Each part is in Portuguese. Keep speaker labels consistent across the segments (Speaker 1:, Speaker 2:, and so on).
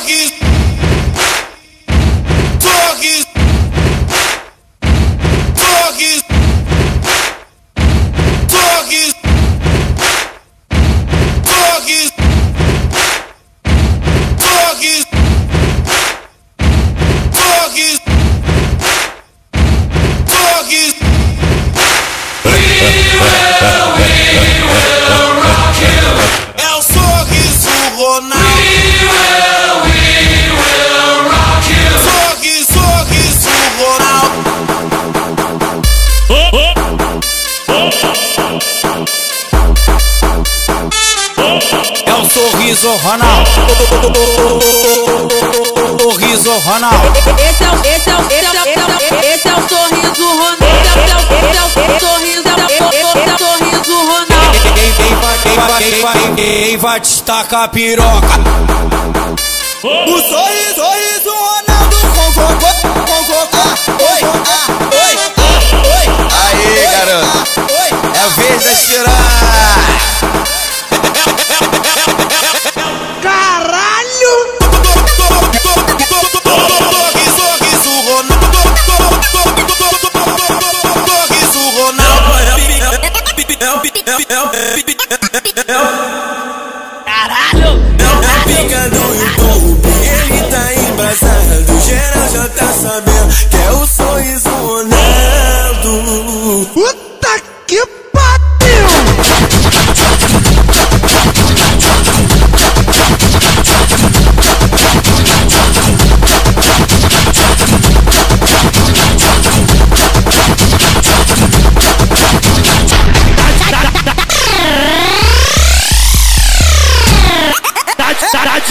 Speaker 1: Talkies. Talkies. Talkies. Talkies. Talkies. Talkies. Talkies. Talkies. We will, we will rock you. El Sorriso Ronaldo. Sorriso Ronaldo.
Speaker 2: Sorriso Ronaldo.
Speaker 3: Esse é o, esse é o, esse é o, esse é o, é sorriso Ronaldo. Esse é o, é é sorriso, é sorriso Ronaldo.
Speaker 2: Quem, vai, destacar a piroca?
Speaker 4: O sorriso, sorriso Ronaldo convocou, convocou. Oi, ah, oi, ah, oi.
Speaker 5: Aí, garoto.
Speaker 4: Oi,
Speaker 5: É a vez da tirar.
Speaker 4: É picadão e o povo, ele tá embrasado. Geral já tá sabendo que é o sorriso Ronaldo.
Speaker 6: Puta que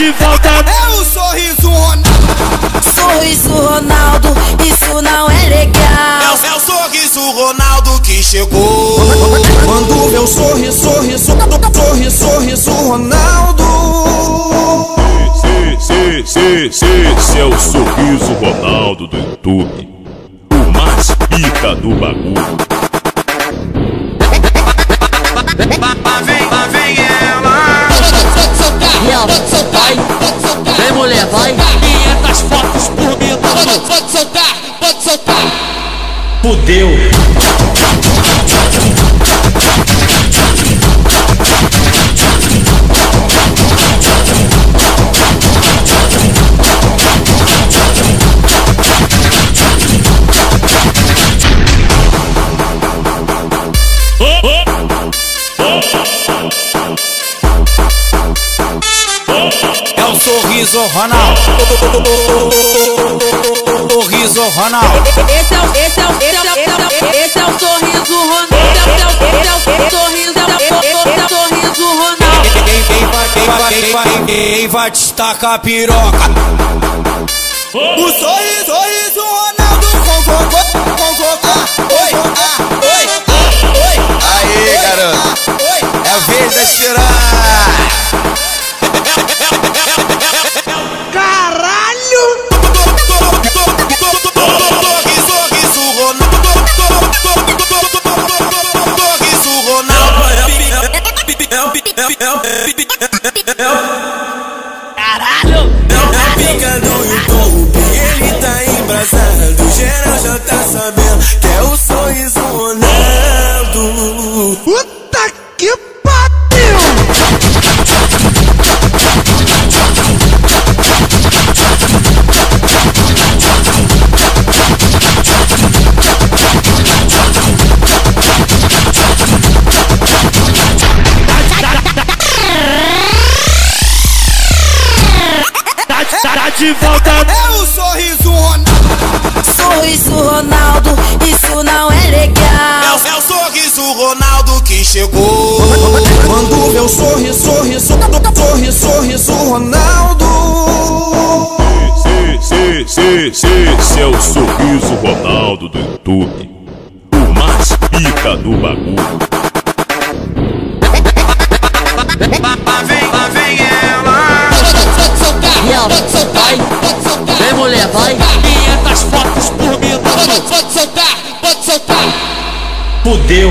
Speaker 4: É o sorriso Ronaldo.
Speaker 3: Sorriso Ronaldo, isso não é
Speaker 1: É
Speaker 3: legal.
Speaker 1: o, é o sorriso Ronaldo que chegou.
Speaker 4: Quando o sorriso, sorriso, sorriso, sorriso Ronaldo.
Speaker 7: Sim, sim, sim, esse é o sorriso Ronaldo do YouTube. O mais pica do bagulho.
Speaker 2: Fudeu. É o sorriso Ronaldo. Sorriso Ronaldo.
Speaker 3: Esse é o, esse é o, esse é o, esse é o, esse é o sorriso Ronaldo. Esse é o, esse é o sorriso, esse é o sorriso Ronaldo.
Speaker 2: Quem, quem vai, quem vai, quem vai, quem vai destacar a piroca?
Speaker 4: O sorriso, sorriso Ronaldo convocou, convocou. Oi, ah, oi, ah, oi.
Speaker 5: Aí, garoto.
Speaker 4: Oi,
Speaker 5: É a vez da tirar.
Speaker 6: Puta que pariu!
Speaker 4: É o sorriso Ronaldo.
Speaker 3: Sorriso Ronaldo, isso não é
Speaker 1: Ronaldo que chegou.
Speaker 4: Quando o sorriso, sorriso, sorriso, sorriso Ronaldo.
Speaker 7: Sim, sim, sim, sim, esse é o sorriso Ronaldo do YouTube. O mais pica do bagulho.
Speaker 2: Fudeu.